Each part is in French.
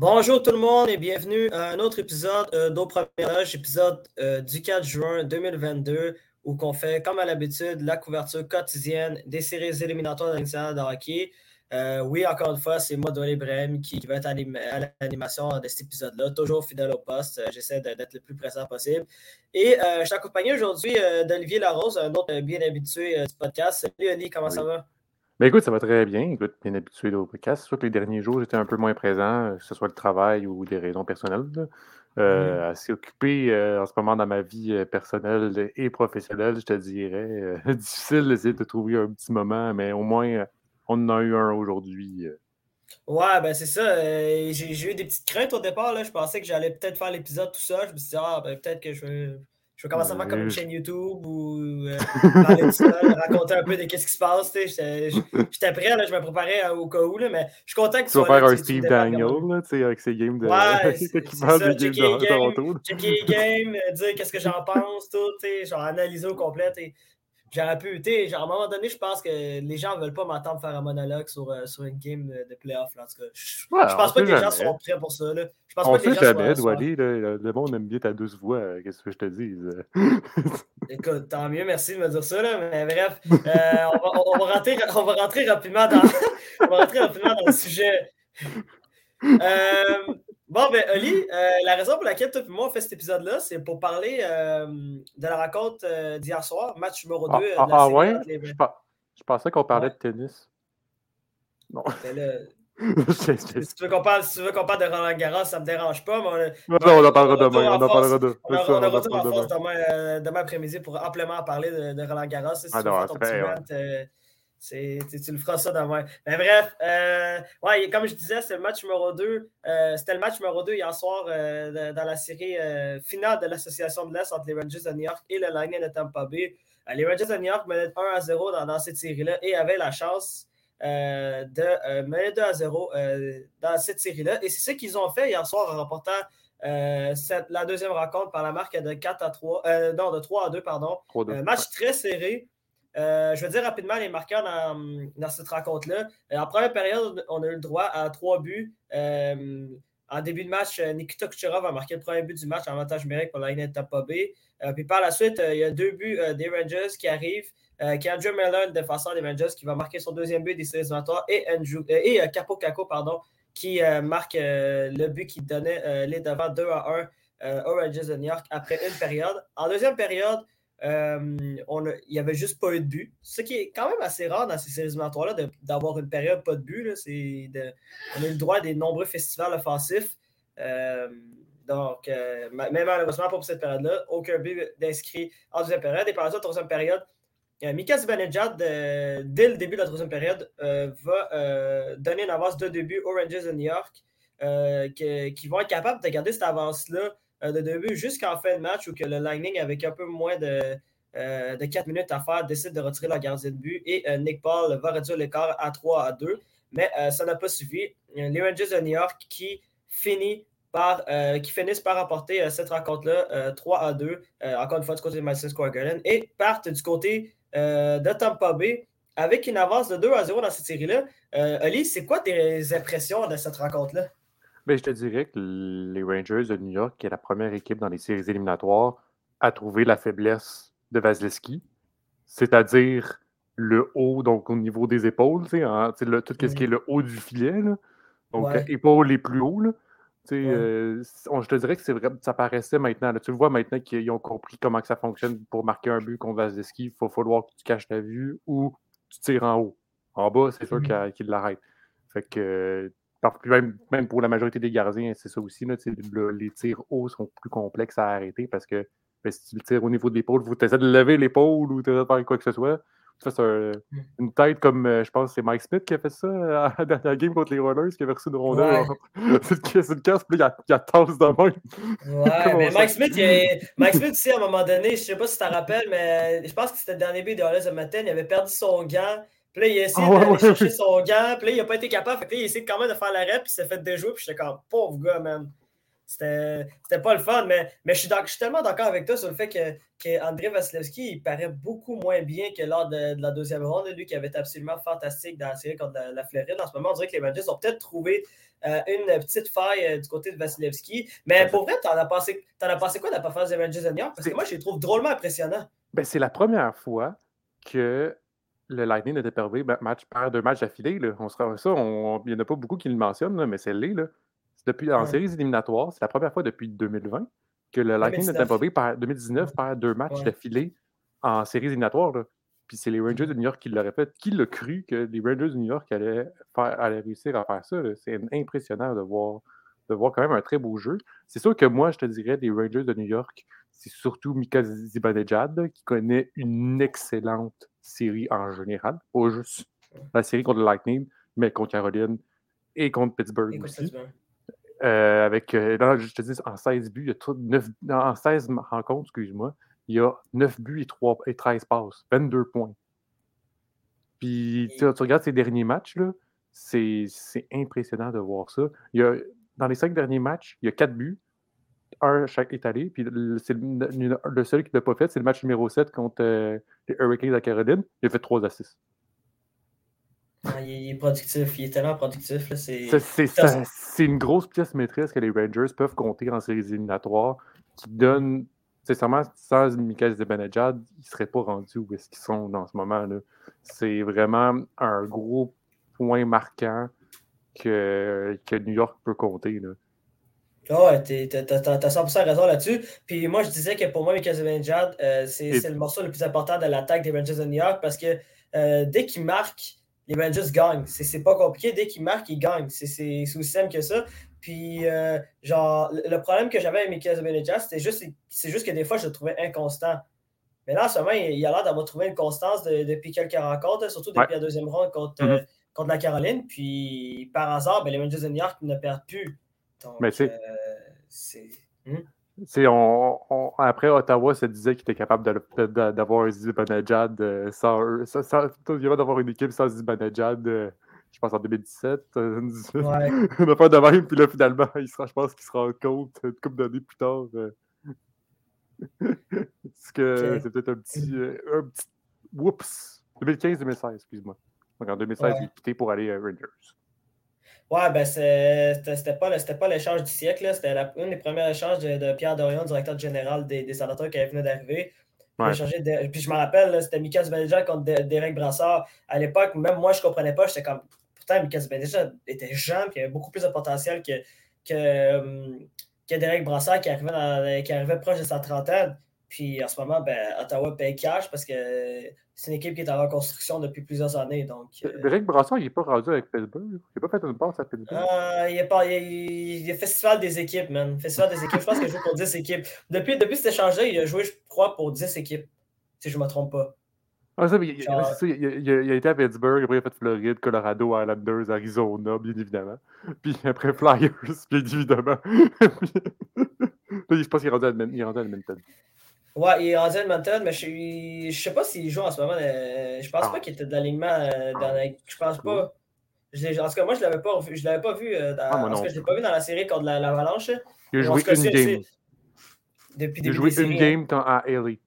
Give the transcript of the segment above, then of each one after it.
Bonjour tout le monde et bienvenue à un autre épisode euh, d'Au Premier épisode euh, du 4 juin 2022, où on fait, comme à l'habitude, la couverture quotidienne des séries éliminatoires de de hockey. Euh, oui, encore une fois, c'est moi, Dolly Brem, qui, va être à l'animation de cet épisode-là, toujours fidèle au poste. J'essaie d'être le plus présent possible. Et je suis accompagné aujourd'hui d'Olivier Larose, un autre bien habitué du podcast. Salut Oli, comment ça va? Ben écoute, ça va très bien. Écoute, bien habitué au podcast. Soit que les derniers jours, j'étais un peu moins présent, euh, que ce soit le travail ou des raisons personnelles. Euh, mmh. Assez occupé euh, en ce moment dans ma vie personnelle et professionnelle, je te dirais. difficile d'essayer de trouver un petit moment, mais au moins, on en a eu un aujourd'hui. Ouais, ben c'est ça. J'ai eu des petites craintes au départ. Là. Je pensais que j'allais peut-être faire l'épisode tout seal. Je me suis dit, ah, ben, peut-être que je vais je vais commencer à faire comme une chaîne YouTube ou euh, parler de ça, raconter un peu de qu'est-ce qui se passe. J'étais prêt, là, je me préparais au cas où, là, mais je suis content que tu sois faire un Steve Daniel là, avec ses games de. Ouais, qui parle des games de Toronto. Checker les games, euh, dire qu'est-ce que j'en pense, tout, genre analyser au complet. J'aurais pu, tu genre, à un moment donné, je pense que les gens ne veulent pas m'entendre faire un monologue sur, euh, sur une game de, playoff. En tout cas, je, pense pas que les gens seront prêts pour ça. Là. Je pense on pas que les gens jamais, Douali, le monde aime bien ta douce voix, euh, qu'est-ce que je te dis? Écoute, tant mieux, merci de me dire ça. Là, mais bref, euh, on, va, on, va rentrer, on va rentrer rapidement dans, on va rentrer rapidement dans le sujet. Euh, Bon, ben, Oli, euh, la raison pour laquelle toi et moi on fait cet épisode-là, c'est pour parler euh, de la rencontre euh, d'hier soir, match numéro 2 ah, de la ah, série. ouais? Je, pensais qu'on parlait de tennis. Non. Ben si tu veux qu'on parle, si parle, de Roland Garros, ça ne me dérange pas. Mais on, on en parlera demain. On en parlera demain. On, on, retour en force demain, demain après-midi pour amplement parler de, de Roland Garros. Si ah, tu non, veux ton petit tu le feras ça demain. Mais bref, euh, ouais, comme je disais, c'est le match numéro 2. Euh, c'était le match numéro 2 hier soir euh, dans la série finale de l'Association de l'Est entre les Rangers de New York et le Lightning de Tampa Bay. les Rangers de New York menaient 1 à 0 dans, cette série-là et avaient la chance de mener 2 à 0 dans cette série-là. Et c'est ce qu'ils ont fait hier soir en remportant la deuxième rencontre par la marque de 4 à 3, non, de 3 à 2, pardon. match très serré. Euh, je vais dire rapidement les marqueurs dans, cette rencontre-là. Euh, en première période, on a eu le droit à trois buts. Euh, en début de match, Nikita Kucherov a marqué le premier but du match en avantage numérique pour la ligne de puis par la suite, il y a deux buts des Rangers qui arrivent. qui Andrew Miller, le défenseur des Rangers, qui va marquer son deuxième but des séries éliminatoires, et, Andrew, et Capo Caco, pardon, qui marque le but qui donnait les devants 2 à 1 aux Rangers de New York après une période. En deuxième période, euh, il n'y avait juste pas eu de but. Ce qui est quand même assez rare dans ces séries éliminatoires-là d'avoir une période pas de but. De, on a eu le droit à des nombreux festivals offensifs. Euh, donc, euh, même malheureusement, pour cette période-là, aucun but d'inscrit en deuxième période. Et par la troisième période, Mika Zibanejad, dès le début de la troisième période, va donner une avance de deux buts aux Rangers de New York, qui, vont être capables de garder cette avance-là euh, de début jusqu'en fin de match où que le Lightning, avec un peu moins de, euh, de 4 minutes à faire, décide de retirer la gardien de but et euh, Nick Paul va réduire l'écart à 3 à 2. Mais ça n'a pas suffi. Les Rangers de New York qui, finit par, qui finissent par remporter cette rencontre-là 3 à 2, encore une fois du côté de Madison Square Garden, et partent du côté de Tampa Bay avec une avance de 2 à 0 dans cette série-là. Ali, c'est quoi tes impressions de cette rencontre-là? Ben, je te dirais que les Rangers de New York, qui est la première équipe dans les séries éliminatoires, a trouvé la faiblesse de Vasilevski, c'est-à-dire le haut, donc au niveau des épaules, le, tout ce qui est le haut du filet, donc épaules les plus hauts. Là. Euh, je te dirais que c'est vrai, ça paraissait maintenant. tu le vois maintenant qu'ils ont compris comment que ça fonctionne pour marquer un but contre Vasilevski. Il faut falloir que tu caches ta vue ou tu tires en haut. En bas, c'est sûr mmh qu'il l'arrête. Fait que même, même, pour la majorité des gardiens, c'est ça aussi. Là, les tirs hauts sont plus complexes à arrêter parce que ben, si tu le tires au niveau de l'épaule, tu essaies de lever l'épaule ou tu essaies de faire quoi que ce soit. Tu fais mm. une tête comme, euh, je pense, c'est Mike Smith qui a fait ça euh, à la dernière game contre les Rollers, qui a versé une rondelle. c'est une casse, puis il y a, il y a tasse de même. Ouais, mais Mike Smith, il Mike Smith aussi, à un moment donné, je sais pas si tu te rappelles, mais je pense que c'était le dernier but de Rollers de matin, il avait perdu son gant. Puis là, il a essayé ah, d'aller chercher son gant, puis là, il n'a pas été capable. Fait il a essayé quand même de faire l'arrêt, puis il s'est fait déjouer, puis j'étais comme, pauvre gars, man. C'était pas le fun, mais, mais je, suis je, suis tellement d'accord avec toi sur le fait que, que André Vasilevski, il paraît beaucoup moins bien que lors de, la deuxième ronde. Lui qui avait été absolument fantastique dans la série contre la, Floride. En ce moment, on dirait que les Rangers ont peut-être trouvé euh, une petite faille euh, du côté de Vasilevski. Mais pour vrai, t'en as pensé, en as pensé quoi de la performance des de York? Parce que moi, je les trouve drôlement impressionnants. Ben, c'est la première fois que le Lightning était perdu match, par deux matchs d'affilée. On sera ça, il n'y en a pas beaucoup qui le mentionnent, mais c'est l'est. Depuis, en séries éliminatoires, c'est la première fois depuis 2020 que le Lightning de Tampa Bay, par 2019, perd deux matchs d'affilée en séries éliminatoires. Puis c'est les Rangers de New York qui l'auraient fait. Qui l'a cru que les Rangers de New York allaient, faire, réussir à faire ça? C'est impressionnant de voir, de voir quand même un très beau jeu. C'est sûr que moi, je te dirais, les Rangers de New York, c'est surtout Mika Zibanejad qui connaît une excellente série en général. Pas juste la série contre le Lightning, mais contre Caroline et contre Pittsburgh aussi. Euh, avec, euh, je te dis, en 16 buts, il y a 9, en 16 rencontres, excuse-moi, il y a 9 buts et, 3, et 13 passes, 22 points. Puis tu, regardes ces derniers matchs, là, c'est, impressionnant de voir ça. Il y a, dans les 5 derniers matchs, il y a 4 buts, un chaque étalé, puis le, le, seul qui ne l'a pas fait, c'est le match numéro 7 contre euh, les Hurricanes à Caroline. Il a fait 3 assists. Ah, il, est productif, il est tellement productif. C'est une grosse pièce maîtresse que les Rangers peuvent compter en séries éliminatoires qui donne, sincèrement, sans Michael Zibanejad, ils ne seraient pas rendus où est-ce qu'ils sont dans ce moment. C'est vraiment un gros point marquant que, que New York peut compter. Là. Ouais, t'as 100% raison là-dessus. Puis moi, je disais que pour moi, Michael Zibanejad, euh, c'est le morceau le plus important de l'attaque des Rangers de New York parce que euh, dès qu'il marque, les Rangers gagnent. C'est pas compliqué. Dès qu'ils marquent, ils gagnent. C'est aussi simple que ça. Puis, euh, genre, le problème que j'avais avec Michael Zibanejad, c'était juste, juste que des fois, je le trouvais inconstant. Mais là, en ce moment, il, a l'air d'avoir trouvé une constance depuis quelques rencontres, surtout depuis la deuxième ronde contre, mm-hmm. contre la Caroline. Puis, par hasard, ben, les Rangers de New York ne perdent plus. Donc, Mais c'est. Euh, on, après, Ottawa se disait qu'il était capable d'avoir un Zibanejad euh, sans, sans, sans, d'avoir une équipe sans Zibanejad, euh, je pense en 2017. Euh, ouais. on a pas de même, puis là, finalement, il sera, je pense qu'il se rend compte une couple d'années plus tard. que c'est peut-être un petit, un petit. Oups! 2015-2016, excuse-moi. Donc en 2016, il est quitté pour aller à Rangers. Ouais, ben c'était pas, pas l'échange du siècle. C'était une des premières échanges de, Pierre Dorion, directeur général des, des sénateurs qui venait d'arriver. Puis je me rappelle, c'était Mika Zibanejad contre Derek Brassard. À l'époque, même moi, je ne comprenais pas. J'étais comme. Pourtant, Mika Zibanejad était jeune, puis il avait beaucoup plus de potentiel que, que, hum, que Derek Brassard qui arrivait, qui arrivait proche de sa trentaine. Puis en ce moment, ben, Ottawa paye cash parce que c'est une équipe qui est en reconstruction depuis plusieurs années. Donc, euh... Derek Brassard, il n'est pas rendu avec Pittsburgh. Il n'a pas fait une passe à Pittsburgh. Euh, il, est pas, il, est, Festival des équipes, man. Festival des équipes. Je pense qu'il a joué pour 10 équipes. Depuis, depuis cet échange-là, il a joué, je crois, pour 10 équipes. Si je ne me trompe pas. Ah, ça, il, ça, il, a, été à Pittsburgh, après il a fait Floride, Colorado, Islanders, Arizona, bien évidemment. Puis après Flyers, bien évidemment. je pense qu'il est rendu à Edmonton. Ouais, il est rendu à Edmonton, mais je ne sais pas s'il joue en ce moment. Euh, je pense ah. pas qu'il était de l'alignement euh, dans la... Je pense pas. Je en tout cas, moi, je l'avais pas vu. Je l'avais pas vu euh, dans... ah, parce que je l'ai pas vu dans la série contre l'Avalanche. il a joué une game. Depuis il a joué une game à Haley.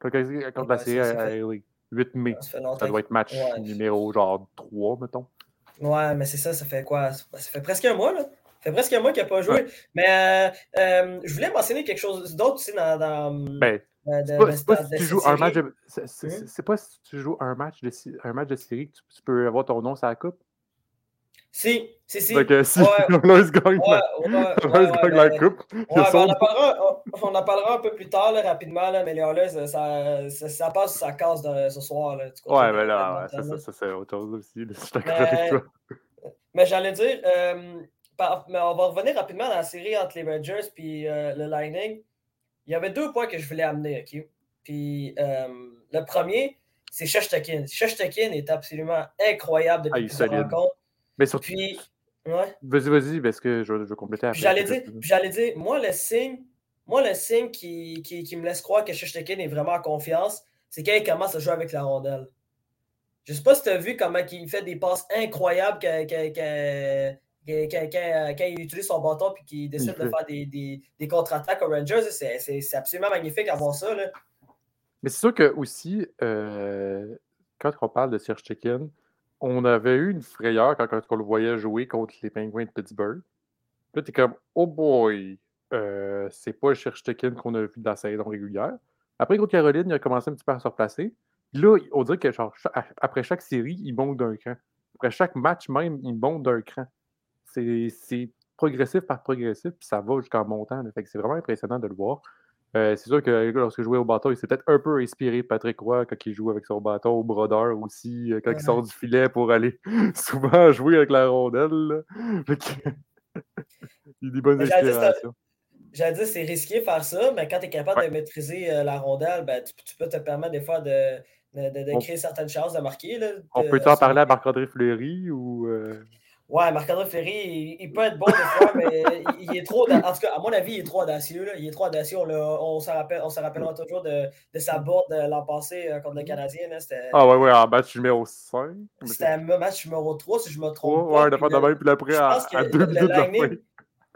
Contre la série à Haley. 8 mai. Ça, doit être match numéro genre 3, mettons. Ouais, mais c'est ça, ça fait quoi? Ça fait presque un mois, là. Ça fait presque un mois qu'il n'a pas joué. Mais euh, euh, je voulais mentionner quelque chose d'autre aussi dans. dans ben, c'est pas, si tu joues un match de. C'est pas si tu joues un match de, un match de série que tu, peux avoir ton nom sur la coupe? Si, si, si. Donc, si ouais. Gagne, ouais, ouais, la coupe. on, en parlera, on, en parlera un peu plus tard, là, rapidement, là, mais les Oilers, ça, ça, ça, passe ça casse de, ce soir. Là, ouais, mais là, ça, ça, c'est autre chose aussi. Je suis d'accord avec toi. Mais j'allais dire, euh, mais on va revenir rapidement dans la série entre les Rangers et euh, le Lightning. Il y avait deux points que je voulais amener, OK? Puis euh, le premier, c'est Sheshtakin. Sheshtakin est absolument incroyable depuis ah, cette rencontre. Mais surtout. Puis, ouais. Vas-y, vas-y, parce que je, veux compléter après. J'allais dire, j'allais dire, moi, le signe, moi, le signe qui, qui, qui me laisse croire que Sheshtakin est vraiment en confiance, c'est quand il commence à jouer avec la rondelle. Je ne sais pas si tu as vu comment il fait des passes incroyables quand, il utilise son bâton et qu'il décide de faire des, contre-attaques aux Rangers. C'est absolument magnifique à voir ça. Mais c'est sûr que aussi, euh, quand on parle de Serge Chicken, on avait eu une frayeur quand, on le voyait jouer contre les Penguins de Pittsburgh. Là, tu es comme, oh boy, euh, c'est pas le Serge Chicken qu'on a vu dans la saison régulière. Après, contre Caroline, il a commencé un petit peu à se replacer. Là, on dirait que après chaque série, il monte d'un cran. Après chaque match même, il monte d'un cran. C'est progressif par progressif, puis ça va jusqu'en montant. c'est vraiment impressionnant de le voir. Euh, c'est sûr que lorsque je jouais au bâton, il s'est peut-être un peu inspiré de Patrick Roy quand il joue avec son bâton au brodeur aussi, euh, quand il sort du filet pour aller souvent jouer avec la rondelle. il a des bonnes inspirations. J'allais dire, c'est risqué de faire ça, mais quand tu es capable de maîtriser euh, la rondelle, ben, tu, peux te permettre des fois de, de, créer certaines chances de marquer. Là, on peut en parler à Marc-André Fleury ou. Ouais, Marc-André Ferry, il, peut être bon des fois, mais il, est trop. En tout cas, à mon avis, il est trop audacieux. Il est trop audacieux. On, on se rappelle, rappellera toujours de, de sa bourde l'an passé euh, contre le Canadien. ah ouais, ouais, en match numéro 5. C'était un match numéro 3, si je me trompe. Ouais, pas, ouais, de même, puis après, à, à deux minutes de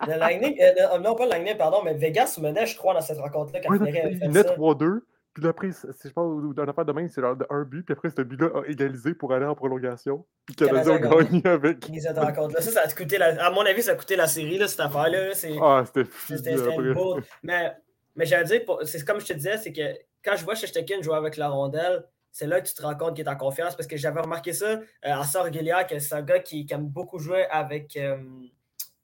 Le Lightning, euh, non pas le Lightning, pardon, mais Vegas menait, je crois, dans cette rencontre-là. Quand ouais, il, il 3-2. Puis après, je pense, dans l'affaire de même, c'est un but, puis après, ce but-là a égalisé pour aller en prolongation. Puis Canadien a gagné avec. Ça, ça a coûté la... À mon avis, ça a coûté la série, là, cette affaire-là. Ah, c'était C'était une bourde. Mais, mais j'allais dire, c'est comme je te disais, c'est que quand je vois Shestekin jouer avec la rondelle, c'est là que tu te rends compte qu'il est en confiance parce que j'avais remarqué ça euh, en sort que c'est un gars qui, aime beaucoup jouer avec. Euh,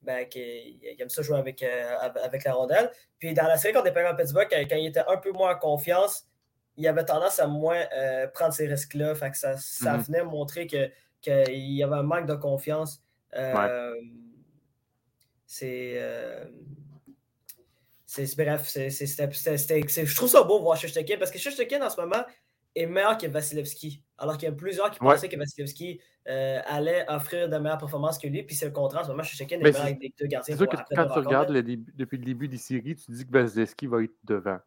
ben, qui, aime ça jouer avec, euh, avec la rondelle. Puis dans la série contre les Penguins Pittsburgh, quand, quand, il était un peu moins en confiance, il avait tendance à moins euh, prendre ces risques-là. Fait que ça, ça mm-hmm. venait montrer qu'il y avait un manque de confiance. Euh, c'est. bref, c'est, je trouve ça beau voir Shoshtekin parce que Shoshtekin en ce moment est meilleur que Vasilevski. Alors qu'il y a plusieurs qui pensaient que Vasilevski euh, allait offrir de meilleures performances que lui. Puis c'est le contraire. En ce moment, Shoshtekin est meilleur avec des deux gardiens. C'est sûr que quand tu regardes depuis le début des séries, tu dis que Vasilevski va être devant.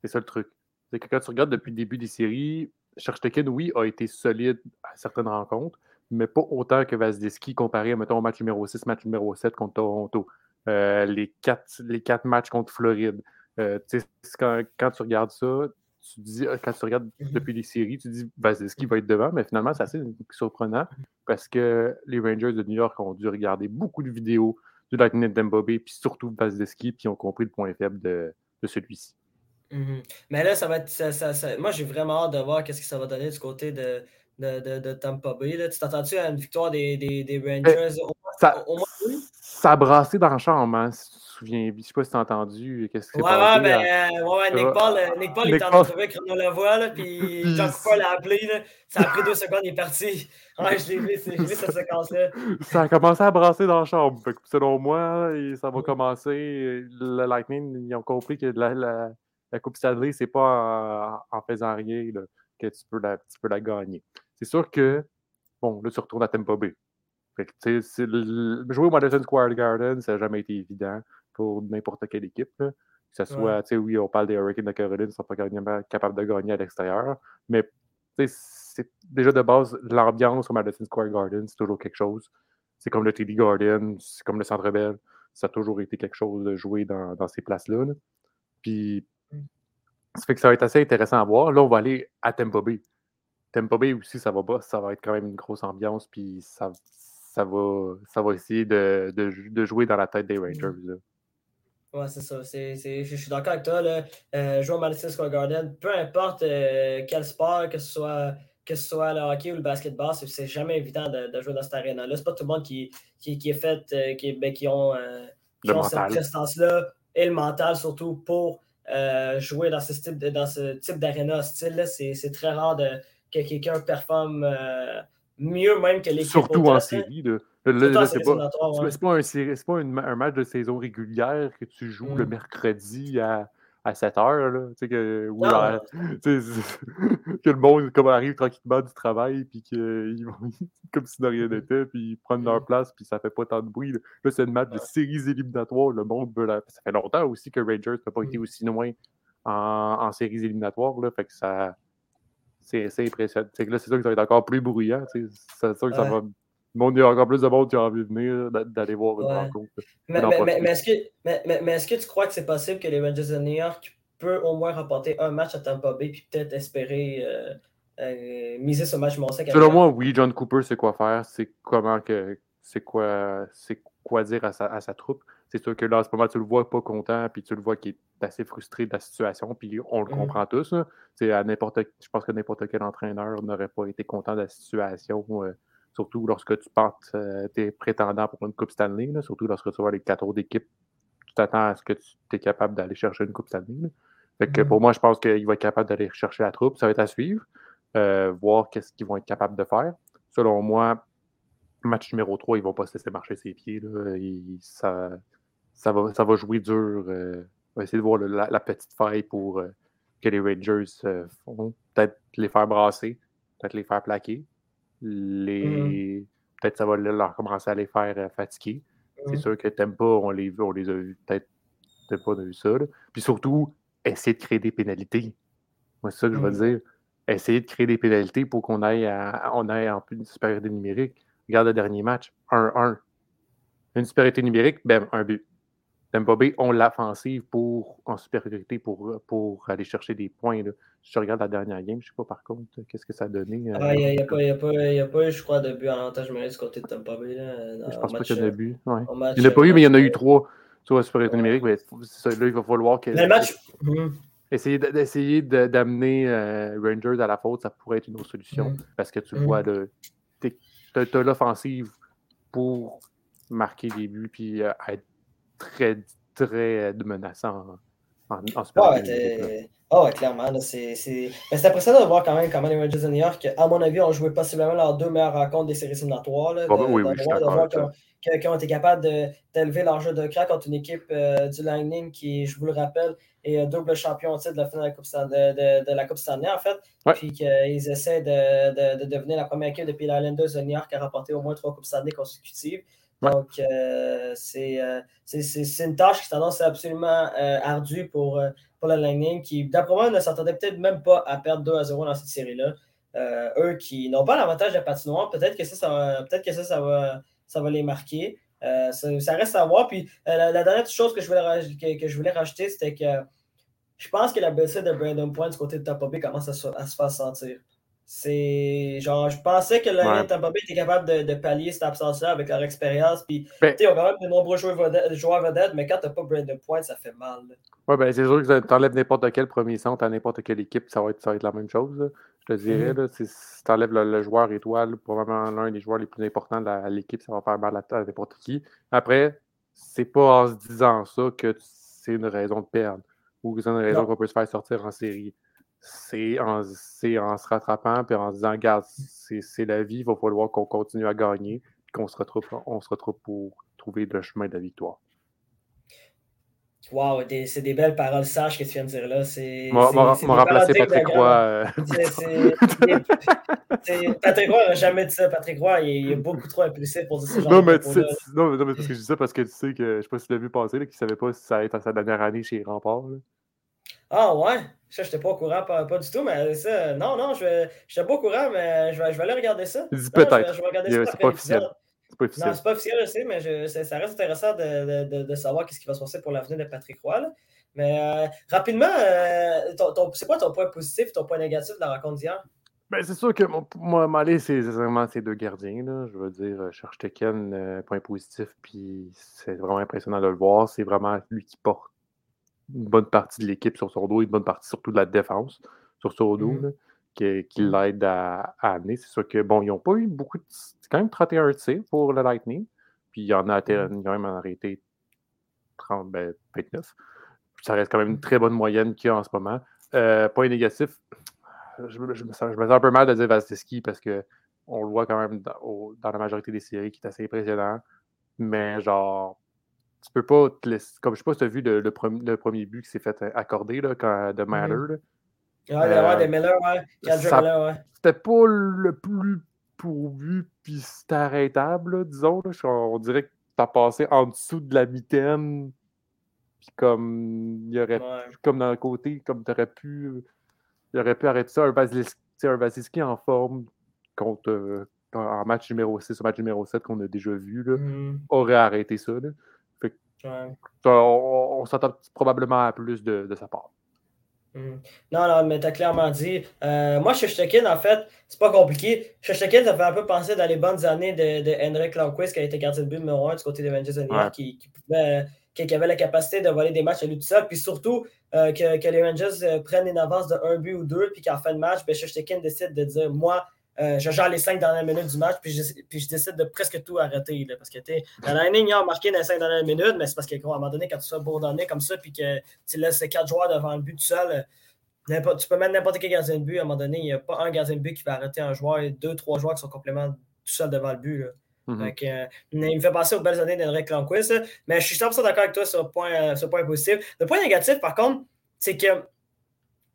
C'est ça le truc. C'est que quand tu regardes depuis le début des séries, Shoshtekin, oui, a été solide à certaines rencontres, mais pas autant que Vasilevski comparé, mettons, au match numéro 6, match numéro 7 contre Toronto. Euh, les, quatre, les quatre matchs contre Floride. Euh, quand, quand, tu regardes ça, tu dis, euh, quand tu regardes mhm. depuis les séries, tu dis Vasilevski va être devant, mais finalement, c'est assez surprenant parce que les Rangers de New York ont dû regarder beaucoup de vidéos du Lightning Dembobe, puis surtout Vasilevski, puis ont compris le point faible de, de celui-ci. Mhm. Mais là, ça va être. Ça, moi, j'ai vraiment hâte de voir qu'est-ce que ça va donner du côté de, de, de, de Tampa Bay. Là. Tu t'attends-tu à une victoire des, des, des Rangers au, ça, au, Ça a brassé dans le champ, hein, souviens, je sais pas si tu as entendu qu'est-ce qui s'est ouais, passé. Ouais, ben, ouais, Nick Paul, euh, Nick Paul est en avec Renaud Lavoie, là, puis Jean Cooper l'a appelé, là, ça a pris deux secondes, il est parti. Ouais, je l'ai vu, vu cette séquence-là. Ça a commencé à brasser dans la chambre. selon moi, ça va commencer. Le Lightning, ils ont compris que la, la, la Coupe Stanley, c'est pas en, faisant rien là, que tu peux, la, tu peux la gagner. C'est sûr que, bon, là, tu retournes à Tampa Bay. Fait que, jouer au Madison Square Garden, ça n'a jamais été évident pour n'importe quelle équipe. Que ce soit, tu sais, oui, on parle des Hurricanes de Caroline, ils ne sont pas capables de gagner à l'extérieur. Mais c'est déjà de base, l'ambiance au Madison Square Garden, c'est toujours quelque chose. C'est comme le TD Garden, c'est comme le Centre Bell. Ça a toujours été quelque chose de jouer dans, dans ces places-là. Puis, mmh. ça fait que ça va être assez intéressant à voir. Là, on va aller à Tampa Bay. Tampa Bay aussi, ça va, ça va être quand même une grosse ambiance. Puis, ça, ça, va, ça va essayer de, de, de jouer dans la tête des mmh. Rangers. Là. Ouais, c'est ça. je suis d'accord avec toi. Là. Euh, jouer au Madison Square Garden, peu importe euh, quel sport, que ce soit que ce soit le hockey ou le basketball, c'est jamais évident de, jouer dans cette arène-là. C'est pas tout le monde qui, qui, qui est fait, euh, qui, ben, qui ont, qui ont cette prestance-là et le mental surtout pour jouer dans ce type, dans ce type d'aréna hostile. C'est très rare de, que quelqu'un performe mieux même que l'équipe. Surtout en série. De c'est pas, pas, un, un, match de saison régulière que tu joues le mm. mercredi à, à 7 heures. Là, que, que le monde comme, arrive tranquillement du travail, puis qu'ils vont comme si de rien n'était, puis ils prennent leur mm. place, puis ça fait pas tant de bruit. Là, c'est un match de séries éliminatoires. Le monde veut la... Ça fait longtemps aussi que Rangers n'a pas été mm. aussi loin en, en séries éliminatoires. Là, fait que ça c'est impressionnant. C'est là, c'est sûr que ça va être encore plus bruyant. C'est sûr que ça va. Le monde, il y a encore plus de monde qui a envie de venir, d'aller voir une rencontre. Mais, mais, mais, est-ce que, mais, est que, tu crois que c'est possible que les Rangers de New York peuvent au moins remporter un match à Tampa Bay puis peut-être espérer euh, euh, miser ce match sec Selon moi, oui, John Cooper sait quoi faire, c'est comment que c'est quoi c'est quoi dire à sa, à sa troupe. C'est sûr que là, en ce moment, tu le vois pas content, puis tu le vois qui est assez frustré de la situation, puis on le mm. comprend tous. À je pense que n'importe quel entraîneur n'aurait pas été content de la situation, euh, surtout lorsque tu portes euh, tes prétendants pour une Coupe Stanley, surtout lorsque tu vois les quatre autres équipes, tu t'attends à ce que tu es capable d'aller chercher une Coupe Stanley. Fait que mm. pour moi, je pense qu'il va être capable d'aller chercher la troupe. Ça va être à suivre, euh, voir qu'est-ce qu'ils vont être capables de faire. Selon moi, match numéro 3, ils ne vont pas se laisser marcher ses pieds. Là. ça, ça va, ça va jouer dur. Euh, on va essayer de voir la, petite faille pour que les Rangers font. Peut-être les faire brasser, peut-être les faire plaquer. Les... Mm-hmm. Peut-être ça va leur commencer à les faire fatiguer. C'est mm-hmm. sûr que on les, on les a vus, peut-être pas vu ça. Puis surtout, essayer de créer des pénalités. Moi, c'est ça que je veux mm-hmm. dire. Essayer de créer des pénalités pour qu'on aille, on aille en plus de supériorité numérique. Regarde le dernier match, 1-1. Une supériorité numérique, ben, un but. Tampa Bay ont l'offensive pour, en supériorité pour, pour aller chercher des points. Là. Si je regarde la dernière game, je ne sais pas par contre qu'est-ce que ça a donné. Euh, ah, il n'y a, a, pas eu, je crois, de but en avantage du côté de Tampa Bay. Là, je pense pas qu'il y en a eu. Ouais. il n'y en a pas eu, mais il y en a eu trois sur la supériorité numérique. Mais ça, là, il va falloir que. Le match. Mhm. Essayer d'amener euh, Rangers à la faute, ça pourrait être une autre solution. Mhm. Parce que tu vois, tu as, l'offensive pour marquer des buts puis euh, être très, très euh, menaçant en, en, en Super ouais, oh, ouais, clairement. C'est impressionnant de voir quand même comment les Rangers de New York, à mon avis, ont joué possiblement leurs deux meilleures rencontres des séries éliminatoires. Là, de, oui, oui, de, voir qu'ils ont, été capables d'élever leur jeu de crack contre une équipe euh, du Lightning qui, je vous le rappelle, est euh, double champion de la finale de la Coupe, de, de, la coupe Stanley, en fait. Puis qu'ils essaient de, devenir la première équipe depuis l'Islanders de New York à remporter au moins trois Coupes Stanley consécutives. Donc, euh, euh, c'est une tâche qui s'annonce absolument euh, ardue pour, pour le Lightning, qui, d'après moi, ne s'attendait peut-être même pas à perdre 2 à 0 dans cette série-là. eux qui n'ont pas l'avantage de patinoire, peut-être que ça, ça, peut que ça, ça, va, ça va les marquer. Ça, reste à voir. Puis, la, dernière chose que je voulais, que je voulais rajouter, c'était que je pense que la blessure de Brandon Point du côté de Tampa Bay commence à, à se faire sentir. C'est genre, je pensais que le ouais. Tampa Bay était capable de, de pallier cette absence-là avec leur expérience. Puis, ben, tu sais, on a quand même de nombreux joueurs vedettes, joueurs vedettes mais quand t'as pas Brandon Point, ça fait mal. Ouais, ben, c'est sûr que tu enlèves n'importe quel premier centre à n'importe quelle équipe, ça va être, ça va être la même chose. Je te dirais, mm-hmm. si tu enlèves le, joueur étoile, probablement l'un des joueurs les plus importants de l'équipe, ça va faire mal à, n'importe qui. Après, c'est pas en se disant ça que c'est une raison de perdre ou que c'est une raison qu'on peut se faire sortir en série c'est en, en, se rattrapant et en se disant, regarde, c'est la vie, il va falloir qu'on continue à gagner, qu'on se retrouve, on se retrouve pour trouver le chemin de la victoire. Wow, c'est des belles paroles sages que tu viens de dire là. C'est. M'a remplacé Patrick Roy. Euh. Patrick Roy n'a jamais dit ça. Patrick Roy, il, est beaucoup trop impulsif pour dire ce genre non, mais non, non, mais parce que je dis ça parce que tu sais que je ne sais pas si tu l'as vu passer, qu'il ne savait pas si ça allait être sa dernière année chez Rempart. Ah ouais? Ça, je n'étais pas au courant, pas, du tout, mais ça, non, non, je n'étais pas au courant, mais je vais, je vais aller regarder ça. Peut-être. Je, vais regarder ça. C'est pas officiel. C'est pas officiel. Non, c'est pas officiel, je sais, mais je, ça reste intéressant de, de, de savoir ce qui va se passer pour l'avenir de Patrick Roy. Là. Mais euh, rapidement, euh, c'est quoi ton point positif ton point négatif de la rencontre d'hier? Ben, c'est sûr que moi, Malé, c'est vraiment ces deux gardiens. Là. Je veux dire, cherche Tekken, euh, point positif, puis c'est vraiment impressionnant de le voir. C'est vraiment lui qui porte une bonne partie de l'équipe sur son dos, une bonne partie surtout de la défense sur son dos, mmh. qui, qui mmh. l'aide à, amener. C'est sûr que, bon, ils n'ont pas eu beaucoup de. C'est quand même 31 tirs pour le Lightning. Puis il y en a, mmh. même arrêté 30, ben, 29. Ça reste quand même une très bonne moyenne qu'il y a en ce moment. Euh, point négatif, je, me sens, un peu mal de dire Vasilevski parce que on le voit quand même dans, dans, la majorité des séries qui est assez impressionnant. Mais genre, tu peux pas te laisser. Comme je sais pas si tu as vu le, le, premier but qui s'est fait euh, accorder là, quand, de Miller. Là. Ouais, euh, de Miller, ouais. C'était pas le plus pourvu, puis c'était arrêtable, disons. Là. On dirait que tu as passé en dessous de la mitaine, puis comme il y aurait comme dans le côté, comme tu aurais pu. Il aurait pu arrêter ça. Un un Vasilski en forme contre en match numéro 6 ou match numéro 7 qu'on a déjà vu, là, mm. aurait arrêté ça. Là. On, s'attend probablement à plus de, de sa part. Mm. Non, non, mais t'as clairement dit. Euh, moi, Shoshtekin, en fait, c'est pas compliqué. Shoshtekin, ça fait un peu penser dans les bonnes années de, de Henrik Lundqvist, qui a été gardien de but numéro 1 du côté des Rangers de New York, qui, qui, avait la capacité de voler des matchs à lui tout seul. Puis surtout, euh, que, que, les Rangers euh, prennent une avance de un but ou deux, puis qu'en fin de match, ben, décide de dire Moi, euh, je gère les cinq dernières minutes du match, puis je, puis je décide de presque tout arrêter. Là, parce que la ligne, ils ont marqué dans les cinq dernières minutes, mais c'est parce qu'à un moment donné, quand tu sois bourdonné comme ça, puis que tu laisses quatre joueurs devant le but tout seul, tu peux mettre n'importe quel gardien de but. À un moment donné, il n'y a pas un gardien de but qui va arrêter un joueur et deux, trois joueurs qui sont complètement tout seuls devant le but. Mm-hmm. Euh, il me fait penser aux belles années d'Henrik Lundqvist. Mais je suis 100% d'accord avec toi sur le point, euh, sur point positif. Le point négatif, par contre, c'est que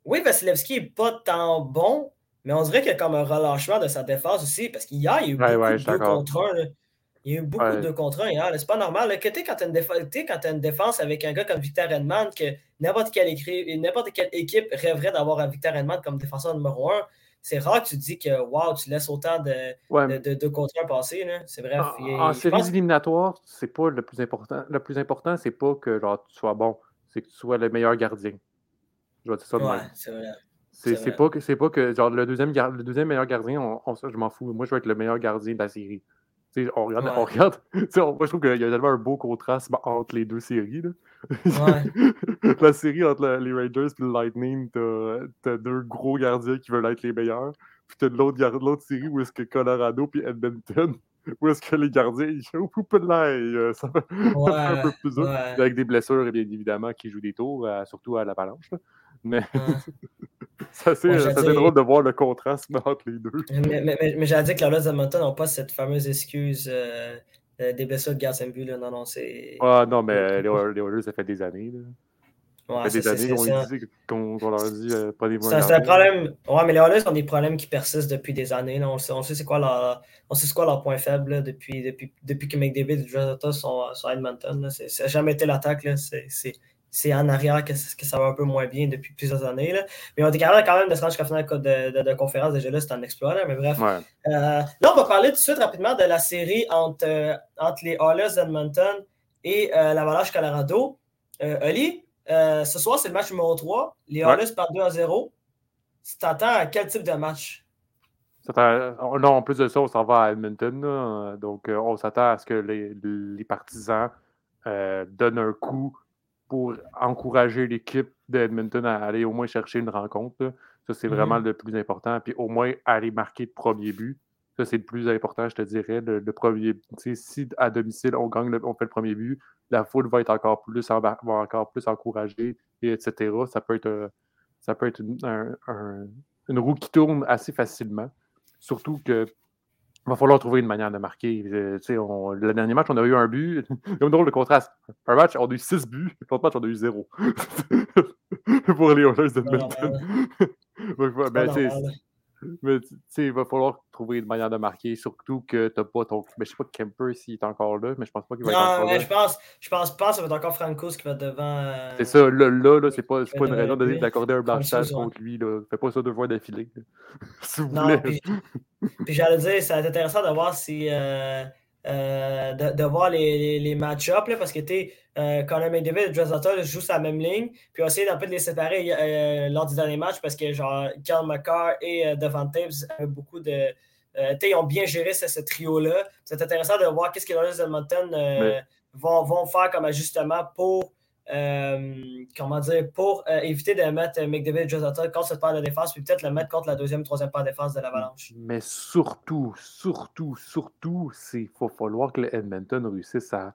oui, Vasilevski n'est pas tant bon, mais on dirait qu'il y a comme un relâchement de sa défense aussi, parce qu'il y a eu beaucoup de 2 contre 1. Il y a eu beaucoup de 2 contre 1 hier. C'est pas normal. Là, que quand tu as, une défense avec un gars comme Victor Edman, que n'importe quelle, quelle, équipe rêverait d'avoir un Victor Edman comme défenseur numéro 1, c'est rare que tu te dis que wow, tu laisses autant de, de, de, contre 1 passer. C'est vrai. En, séries éliminatoires, c'est pas le plus important. Le plus important, c'est pas que genre, tu sois bon, c'est que tu sois le meilleur gardien. Je vais dire ça ouais, c'est vrai. C'est pas que pas que genre le deuxième, le deuxième meilleur gardien, on, je m'en fous. Moi, je veux être le meilleur gardien de la série. on regarde, on regarde. moi, je trouve qu'il y a tellement un beau contraste entre les deux séries. Là. la série entre les Rangers et le Lightning, t'as deux gros gardiens qui veulent être les meilleurs. Puis t'as l'autre série où est-ce que Colorado et Edmonton, où est-ce que les gardiens ils jouent peu de l'air. Ça, fait un peu plus dur. Avec des blessures, bien évidemment, qui jouent des tours, surtout à l'avalanche. Mais c'est assez, drôle de voir le contraste entre les deux. Mais, mais, mais, j'ai dit que les Edmonton n'ont pas cette fameuse excuse euh, euh, des blessures de Garcin but. Non, non, c'est. Ah non, mais les Oilers, ça fait des années. Là. Ouais, ça fait des années qu'on qu leur dit euh, pas des C'est un problème. Ouais, mais les Oilers ont des problèmes qui persistent depuis des années. Là. On sait, on sait c'est quoi leur, on sait quoi leur point faible depuis, depuis, depuis que McDavid et sont, sont à Edmonton. Ça n'a jamais été l'attaque. C'est c'est en arrière que, que, ça va un peu moins bien depuis plusieurs années. Là. Mais on était capable quand même de se rendre jusqu'à la finale de, de, conférence. Déjà là, c'est un exploit. mais bref. Euh, là, on va parler tout de suite rapidement de la série entre, euh, entre les Oilers d'Edmonton et euh, l'Avalanche Colorado. Oli, ce soir, c'est le match numéro 3. Les Oilers partent 2 à 0. Tu t'attends à quel type de match? Non, en plus de ça, on s'en va à Edmonton. donc, on s'attend à ce que les, les partisans donnent un coup pour encourager l'équipe d'Edmonton à aller au moins chercher une rencontre. Ça, c'est vraiment mm-hmm. le plus important. Puis au moins aller marquer le premier but. Ça, c'est le plus important, je te dirais. Le, premier, si à domicile, on gagne, on fait le premier but, la foule va être encore plus, va encore plus encouragée, et etc. Ça peut être, ça peut être une roue qui tourne assez facilement. Surtout que va falloir trouver une manière de marquer. Euh, on, le dernier match, on a eu un but. Il y a un drôle de contraste. Un match, on a eu six buts. L'autre match, on a eu zéro. Pour les Oilers de Milton. Mais il va falloir trouver une manière de marquer, surtout que tu n'as pas ton. Mais je sais pas Kemper s'il est encore là, mais je pense pas qu'il va être encore là. Je pense, je pense pas ça va être encore Franco qui va être devant. Euh, c'est ça, là, là, là c'est pas, pas une raison d'accorder un blanchage contre lui. Là. Fais pas ça deux fois d'affilée. si vous voulez. Puis, puis j'allais dire, ça va être intéressant de voir si. Euh, euh, de, voir les, les, match-ups, parce que tu euh, Conor McDavid et Dresser jouent sur la même ligne, puis on va essayer d'un peu de les séparer euh, lors du dernier match parce que genre Karl McCarr et Devant Taves avaient beaucoup de. ils ont bien géré ce, trio-là. C'est intéressant de voir qu'est-ce que les Oilers de vont, vont, faire comme ajustement pour euh, comment dire, pour euh, éviter de mettre McDavid Josata contre cette paire de défense, puis peut-être le mettre contre la deuxième, troisième paire de défense de l'Avalanche. Mais surtout, surtout, surtout, il va falloir que le Edmonton réussisse à,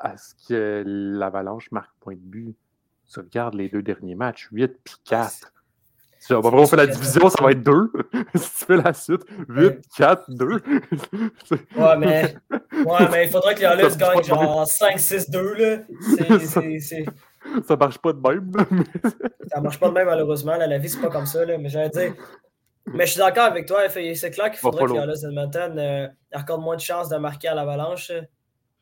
à ce que l'Avalanche marque point de but. Tu regardes les deux derniers matchs, 8 puis 4. Si on fait la division, ça va être 2. si tu fais la suite, 8, 4, 2. ouais, mais, ouais, mais il faudrait que les Oilers gagnent genre 5, 6, 2. Là. Ça marche pas de même. Mais... ça marche pas de même, malheureusement. la vie, c'est pas comme ça. Là. Mais j'allais dire. Mais je suis d'accord avec toi. C'est clair qu'il faudrait que les Oilers Edmonton euh, accordent moins de chances de marquer à l'avalanche.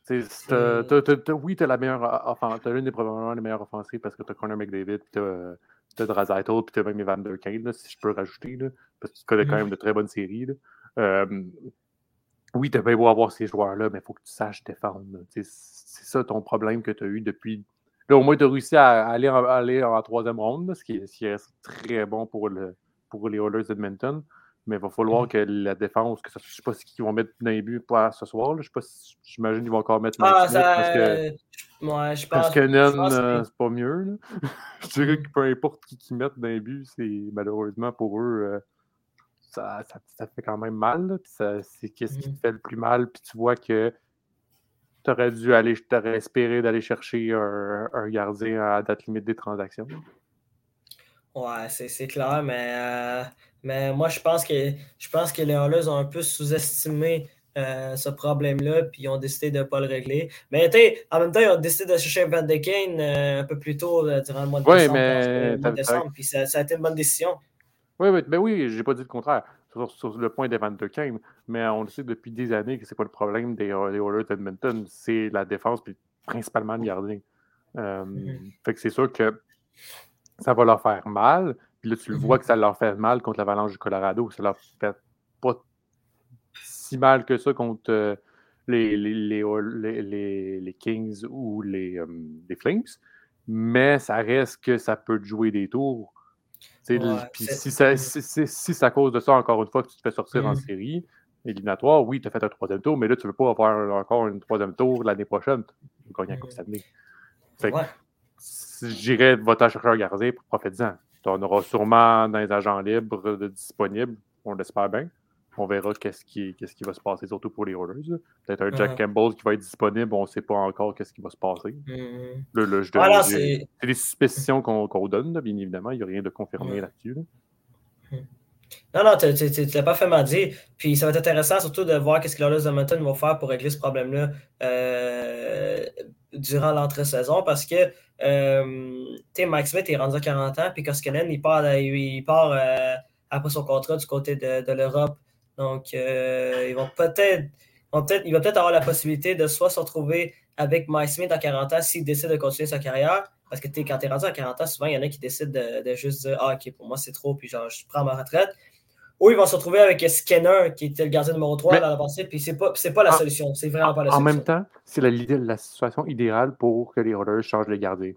oui, tu as la meilleure. Enfin, tu as l'une des probablement les meilleures offensives parce que tu as Connor McDavid, tu as t'as Drazaitl, puis t'as même Evan Durkane, si je peux rajouter, là, parce que tu connais quand mm. même de très bonnes séries. Euh, oui, tu bien beau avoir ces joueurs-là, mais il faut que tu saches défendre. C'est ça ton problème que tu as eu depuis. Là, au moins, tu as réussi à aller en, aller en troisième ronde, ce, qui, est très bon pour, le, pour les Oilers d'Edmonton. Mais il va falloir mm. que la défense, que ça, je ne sais pas ce qu'ils vont mettre dans les buts pour ce soir. Je sais pas si, j'imagine qu'ils vont encore mettre ah, ça... parce que, ouais, je pense, parce que euh, c'est pas mieux. je dirais que peu importe qui, qui mettent dans les buts, c'est malheureusement pour eux, euh, ça, ça, fait quand même mal. C'est qu'est-ce qui te mm. fait le plus mal, puis tu vois que tu aurais dû aller, t'aurais espéré d'aller chercher un, un, gardien à date limite des transactions. Ouais, c'est clair, mais euh, mais moi, je pense que je pense que les Oilers ont un peu sous-estimé euh, ce problème-là, puis ils ont décidé de ne pas le régler. Mais en même temps, ils ont décidé de chercher Van de Kane euh, un peu plus tôt euh, durant le mois de oui, décembre. Mais... mois de décembre puis ça, ça, a été une bonne décision. Oui, oui, ben oui, j'ai pas dit le contraire sur, le point d'Evan de Kane, mais on le sait depuis des années que c'est pas le problème des, des Oilers d'Edmonton, c'est la défense, puis principalement le gardien. Mm-hmm. Fait que c'est sûr que ça va leur faire mal. Puis là, tu le vois mhm. que ça leur fait mal contre l'Avalanche du Colorado. Ça leur fait pas si mal que ça contre euh, les, les, les, Kings ou les, euh, Flames. Mais ça reste que ça peut te jouer des tours. puis si, ça, si, c'est à cause de ça, encore une fois, que tu te fais sortir en mhm. série éliminatoire, oui, tu as fait un troisième tour, mais là, tu ne veux pas avoir encore un troisième tour l'année prochaine. Tu gagner cette année. Fait que, j'irais voter chercher un gardien pour profiter-en on aura sûrement dans les agents libres disponibles, on l'espère bien. On verra qu'est-ce qui, qu'est-ce qui va se passer, surtout pour les Oilers. Peut-être un Jack Campbell qui va être disponible, on ne sait pas encore qu'est-ce qui va se passer. Mm-hmm. c'est... des suspicions qu'on, donne, bien évidemment. Il n'y a rien de confirmé là-dessus. Non, non, tu l'as pas fait mal dit. Puis ça va être intéressant surtout de voir qu'est-ce que les de Mountain vont faire pour régler ce problème-là euh, durant l'entre-saison parce que euh, Mike Smith est rendu à 40 ans, puis Koskinen, il part, il part euh, après son contrat du côté de, l'Europe. Donc, euh, ils vont peut-être, peut il va peut-être avoir la possibilité de soit se retrouver avec Mike Smith à 40 ans s'il décide de continuer sa carrière. Parce que quand tu es rendu à 40 ans, souvent, il y en a qui décident de, juste dire Ah, ok, pour moi, c'est trop, puis genre, je prends ma retraite. Ou ils vont se retrouver avec Skinner, qui était le gardien numéro 3 dans la puis c'est pas, pas la solution. C'est vraiment pas la solution. En même temps, c'est la, la, situation idéale pour que les Rollers changent les gardiens.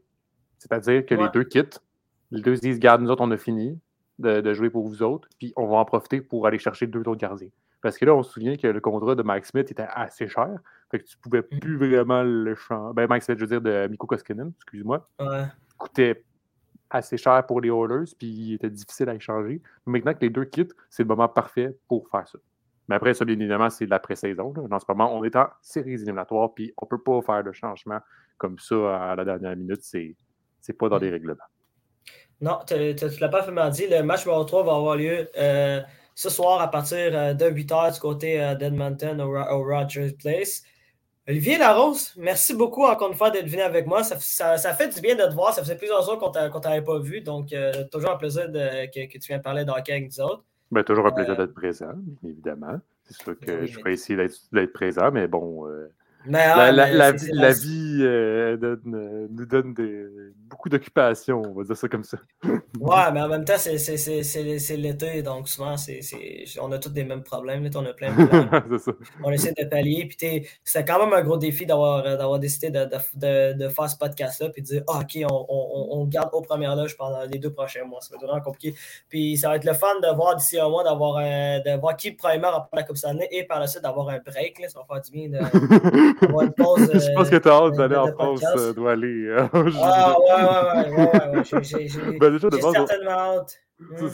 C'est-à-dire que les deux quittent, les deux se disent Garde, nous autres, on a fini de, jouer pour vous autres, puis on va en profiter pour aller chercher deux autres gardiens. Parce que là, on se souvient que le contrat de Mike Smith était assez cher, fait que tu pouvais mm. plus vraiment le changer. Ben, Mike Smith, je veux dire, de Miko Koskinen, excuse-moi. Ouais. Coûtait assez cher pour les Oilers, puis il était difficile à échanger. Maintenant que les deux quittent, c'est le moment parfait pour faire ça. Mais après, ça, bien évidemment, c'est de la pré-saison. En ce moment, on est en série éliminatoire, puis on ne peut pas faire de changement comme ça à la dernière minute. C'est, c'est pas dans les règlements. Non, tu ne l'as pas fait dit. Le match numéro 3 va avoir lieu euh, ce soir à partir euh, de 8 h du côté euh, d'Edmonton au, au Rogers Place. Olivier Larose, merci beaucoup encore une fois d'être venu avec moi. Ça, ça, fait du bien de te voir. Ça faisait plusieurs jours qu'on ne t'avait pas vu. Donc, euh, toujours un plaisir de, que, que, tu viennes parler d'hockey avec nous autres. Ben, toujours un plaisir euh, d'être présent, évidemment. C'est sûr que je vais essayer d'être présent, mais bon, euh, la, vie, euh, euh, nous donne beaucoup d'occupations, on va dire ça comme ça. ouais, mais en même temps, c'est l'été, donc souvent, on a tous des mêmes problèmes. on a plein de problèmes. on essaie de pallier. Puis c'est quand même un gros défi d'avoir euh, décidé de, faire ce podcast-là et de dire ah, OK, on, on, garde au premier loge pendant les deux prochains mois. Ça va être vraiment compliqué. Puis ça va être le fun de voir d'ici un mois, d'avoir de voir qui premièrement remporte la Coupe Stanley et par la suite d'avoir un break. ça va faire du bien de. je pense que tu as hâte d'aller en France, euh, doit aller. Euh, ah, ouais, ouais, ouais. J'ai ben, certainement hâte.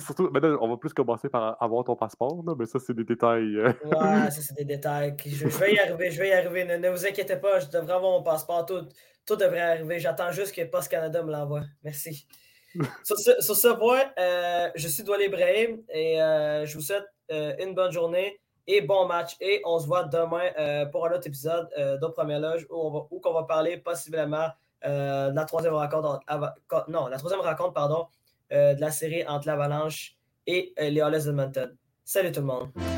Surtout, maintenant, on va plus commencer par avoir ton passeport, là, mais ça, c'est des détails. Euh. Ouais, ça, c'est des détails. Je, vais y arriver, je vais y arriver. Ne, vous inquiétez pas, je devrais avoir mon passeport. Tout, tout devrait arriver. J'attends juste que Post Canada me l'envoie. Merci. sur, ce, sur, ce, point, euh, je suis Doual Ibrahim et euh, je vous souhaite une bonne journée et bon match. Et on se voit demain euh, pour un autre épisode euh, de Première Loge où on va, où on va parler possiblement euh, la troisième rencontre, non, la troisième rencontre, pardon, de la série entre l'Avalanche et les Hollis Edmonton. Salut tout le monde.